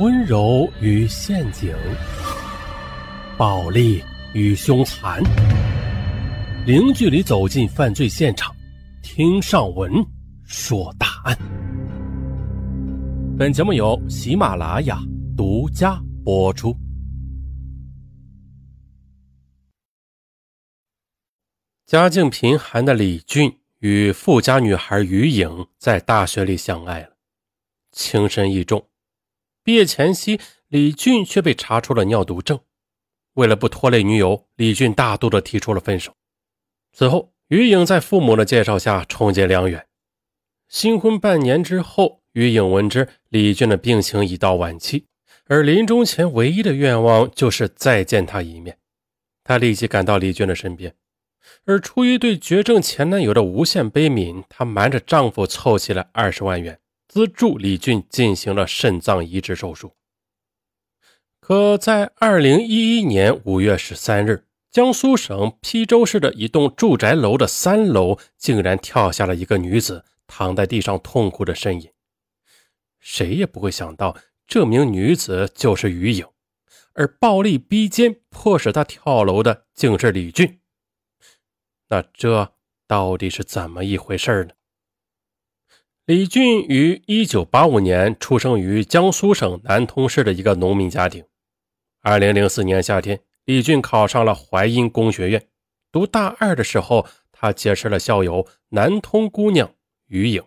温柔与陷阱，暴力与凶残，零距离走进犯罪现场，听上文说大案。本节目由喜马拉雅独家播出。家境贫寒的李俊与富家女孩于颖在大学里相爱了，情深意重。毕业前夕，李俊却被查出了尿毒症。为了不拖累女友，李俊大度地提出了分手。此后，于颖在父母的介绍下重结良缘。新婚半年之后，于颖闻知李俊的病情已到晚期，而临终前唯一的愿望就是再见他一面。她立即赶到李俊的身边，而出于对绝症前男友的无限悲悯，她瞒着丈夫凑齐了二十万元。资助李俊进行了肾脏移植手术，可在二零一一年五月十三日，江苏省邳州市的一栋住宅楼的三楼竟然跳下了一个女子躺在地上痛哭的身影。谁也不会想到，这名女子就是于颖，而暴力逼奸、迫使她跳楼的竟是李俊。那这到底是怎么一回事呢？李俊于一九八五年出生于江苏省南通市的一个农民家庭。二零零四年夏天，李俊考上了淮阴工学院。读大二的时候，他结识了校友南通姑娘于颖，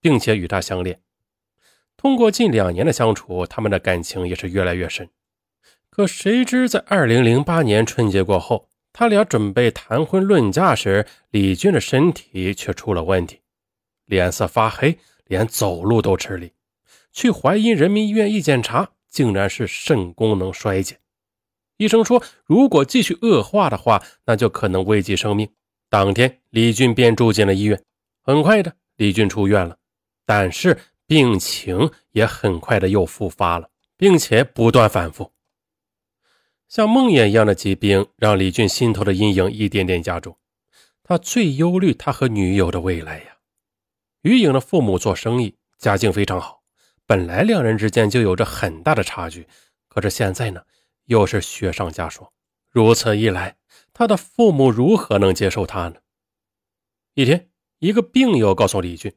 并且与她相恋。通过近两年的相处，他们的感情也是越来越深。可谁知，在二零零八年春节过后，他俩准备谈婚论嫁时，李俊的身体却出了问题。脸色发黑，连走路都吃力。去淮阴人民医院一检查，竟然是肾功能衰竭。医生说，如果继续恶化的话，那就可能危及生命。当天，李俊便住进了医院。很快的，李俊出院了，但是病情也很快的又复发了，并且不断反复。像梦魇一样的疾病，让李俊心头的阴影一点点加重。他最忧虑他和女友的未来呀。于颖的父母做生意，家境非常好，本来两人之间就有着很大的差距，可是现在呢，又是雪上加霜。如此一来，他的父母如何能接受他呢？一天，一个病友告诉李俊，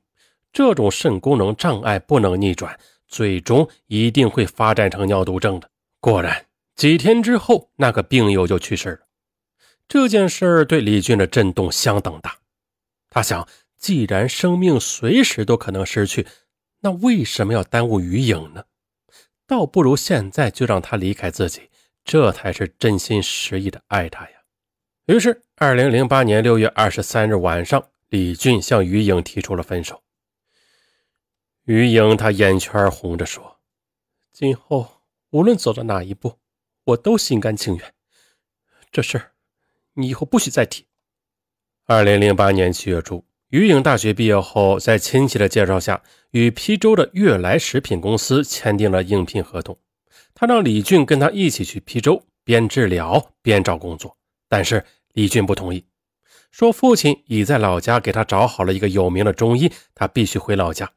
这种肾功能障碍不能逆转，最终一定会发展成尿毒症的。果然，几天之后，那个病友就去世了。这件事对李俊的震动相当大，他想。既然生命随时都可能失去，那为什么要耽误于颖呢？倒不如现在就让他离开自己，这才是真心实意的爱他呀。于是，二零零八年六月二十三日晚上，李俊向于颖提出了分手。于颖他眼圈红着说：“今后无论走到哪一步，我都心甘情愿。这事儿，你以后不许再提。”二零零八年七月初。于颖大学毕业后，在亲戚的介绍下，与邳州的悦来食品公司签订了应聘合同。他让李俊跟他一起去邳州，边治疗边找工作。但是李俊不同意，说父亲已在老家给他找好了一个有名的中医，他必须回老家。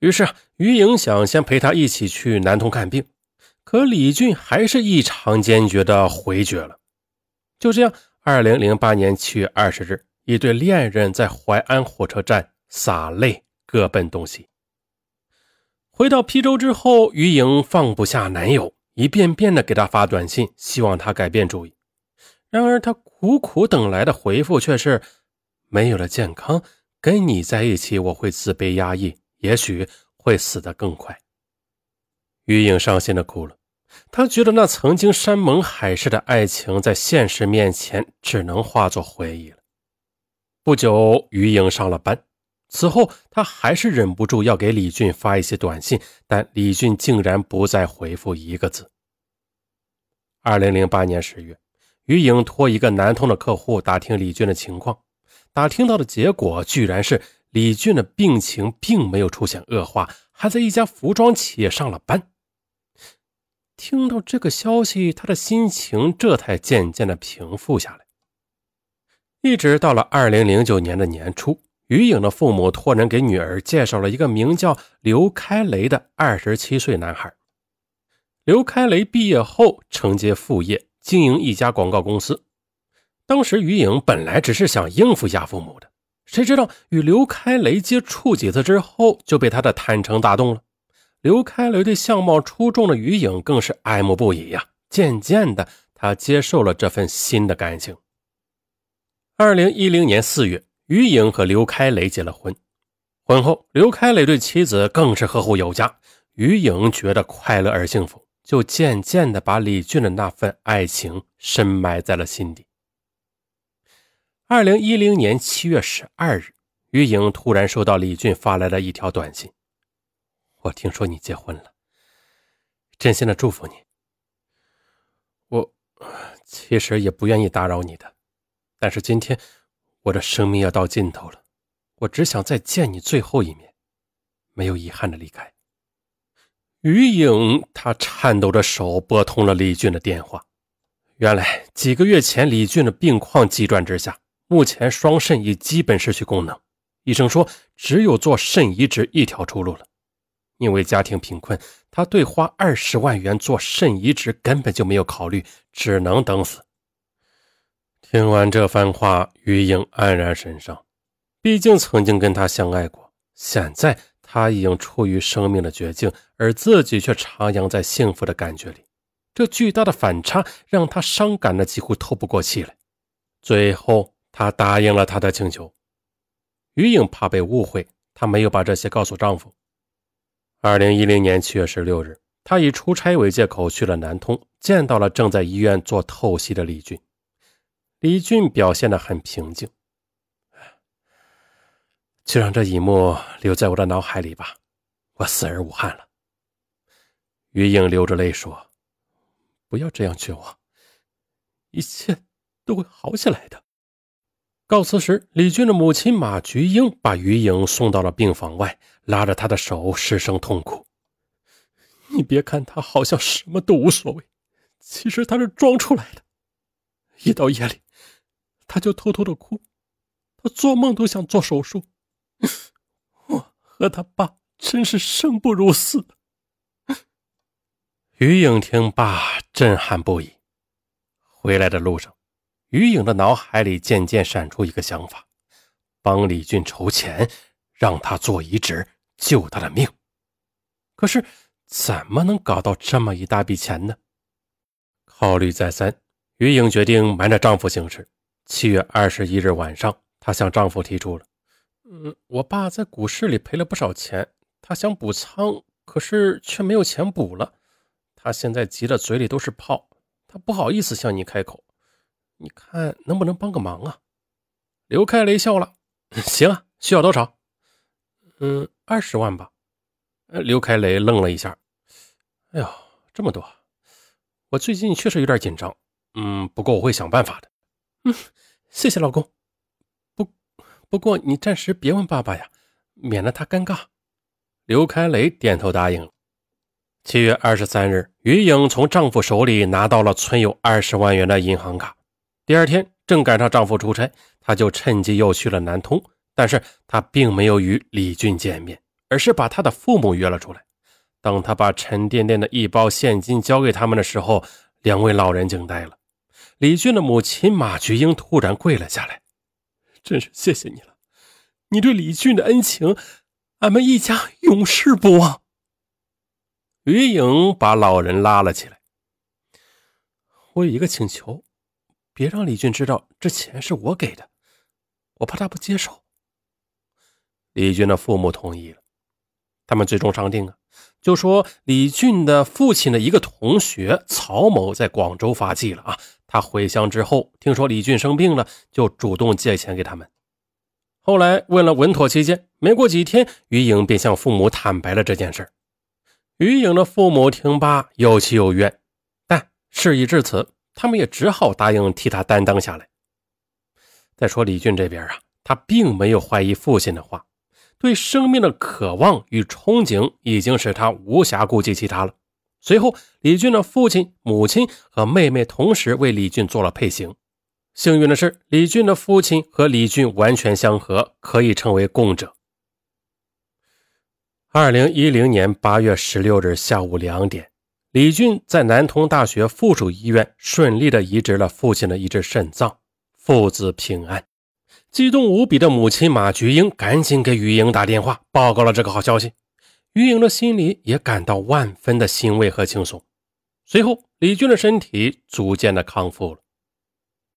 于是于颖想先陪他一起去南通看病，可李俊还是异常坚决地回绝了。就这样，二零零八年七月二十日。一对恋人在淮安火车站洒泪，各奔东西。回到邳州之后，于颖放不下男友，一遍遍的给他发短信，希望他改变主意。然而，他苦苦等来的回复却是：“没有了健康，跟你在一起我会自卑压抑，也许会死得更快。”于颖伤心的哭了，她觉得那曾经山盟海誓的爱情，在现实面前只能化作回忆了。不久，于颖上了班。此后，他还是忍不住要给李俊发一些短信，但李俊竟然不再回复一个字。二零零八年十月，于颖托一个南通的客户打听李俊的情况，打听到的结果居然是李俊的病情并没有出现恶化，还在一家服装企业上了班。听到这个消息，他的心情这才渐渐的平复下来。一直到了二零零九年的年初，于颖的父母托人给女儿介绍了一个名叫刘开雷的二十七岁男孩。刘开雷毕业后承接副业，经营一家广告公司。当时于颖本来只是想应付一下父母的，谁知道与刘开雷接触几次之后，就被他的坦诚打动了。刘开雷对相貌出众的于颖更是爱慕不已呀。渐渐的，他接受了这份新的感情。二零一零年四月，于颖和刘开雷结了婚。婚后，刘开磊对妻子更是呵护有加。于颖觉得快乐而幸福，就渐渐的把李俊的那份爱情深埋在了心底。二零一零年七月十二日，于颖突然收到李俊发来的一条短信：“我听说你结婚了，真心的祝福你。我其实也不愿意打扰你的，但是今天我的生命要到尽头了。”我只想再见你最后一面，没有遗憾的离开。于颖，他颤抖着手拨通了李俊的电话。原来几个月前，李俊的病况急转直下，目前双肾已基本失去功能。医生说，只有做肾移植一条出路了。因为家庭贫困，他对花二十万元做肾移植根本就没有考虑，只能等死。听完这番话，于颖黯然神伤。毕竟曾经跟他相爱过，现在他已经处于生命的绝境，而自己却徜徉在幸福的感觉里。这巨大的反差让他伤感的几乎透不过气来。最后，他答应了他的请求。于颖怕被误会，她没有把这些告诉丈夫。二零一零年七月十六日，她以出差为借口去了南通，见到了正在医院做透析的李俊。李俊表现得很平静。就让这一幕留在我的脑海里吧，我死而无憾了。于颖流着泪说：“不要这样绝望，一切都会好起来的。”告辞时，李俊的母亲马菊英把于颖送到了病房外，拉着他的手失声痛哭：“你别看他好像什么都无所谓，其实他是装出来的。一到夜里，他就偷偷的哭，他做梦都想做手术。”我和他爸真是生不如死。于颖听罢，震撼不已。回来的路上，于颖的脑海里渐渐闪出一个想法：帮李俊筹钱，让他做移植，救他的命。可是，怎么能搞到这么一大笔钱呢？考虑再三，于颖决定瞒着丈夫行事。七月二十一日晚上，她向丈夫提出了。嗯，我爸在股市里赔了不少钱，他想补仓，可是却没有钱补了。他现在急得嘴里都是泡，他不好意思向你开口。你看能不能帮个忙啊？刘开雷笑了，行啊，需要多少？嗯，二十万吧。刘开雷愣了一下，哎呦，这么多！我最近确实有点紧张。嗯，不过我会想办法的。嗯，谢谢老公。不不过你暂时别问爸爸呀，免得他尴尬。刘开雷点头答应了。七月二十三日，于颖从丈夫手里拿到了存有二十万元的银行卡。第二天，正赶上丈夫出差，她就趁机又去了南通。但是她并没有与李俊见面，而是把他的父母约了出来。当她把沉甸甸的一包现金交给他们的时候，两位老人惊呆了。李俊的母亲马菊英突然跪了下来。真是谢谢你了，你对李俊的恩情，俺们一家永世不忘。于颖把老人拉了起来。我有一个请求，别让李俊知道这钱是我给的，我怕他不接受。李俊的父母同意了，他们最终商定啊，就说李俊的父亲的一个同学曹某在广州发迹了啊。他回乡之后，听说李俊生病了，就主动借钱给他们。后来问了稳妥起见，没过几天，于颖便向父母坦白了这件事。于颖的父母听罢，又气又怨，但事已至此，他们也只好答应替他担当下来。再说李俊这边啊，他并没有怀疑父亲的话，对生命的渴望与憧憬已经使他无暇顾及其他了。随后，李俊的父亲、母亲和妹妹同时为李俊做了配型。幸运的是，李俊的父亲和李俊完全相合，可以称为共者。二零一零年八月十六日下午两点，李俊在南通大学附属医院顺利的移植了父亲的一只肾脏，父子平安。激动无比的母亲马菊英赶紧给于英打电话，报告了这个好消息。于英的心里也感到万分的欣慰和轻松。随后，李军的身体逐渐的康复了。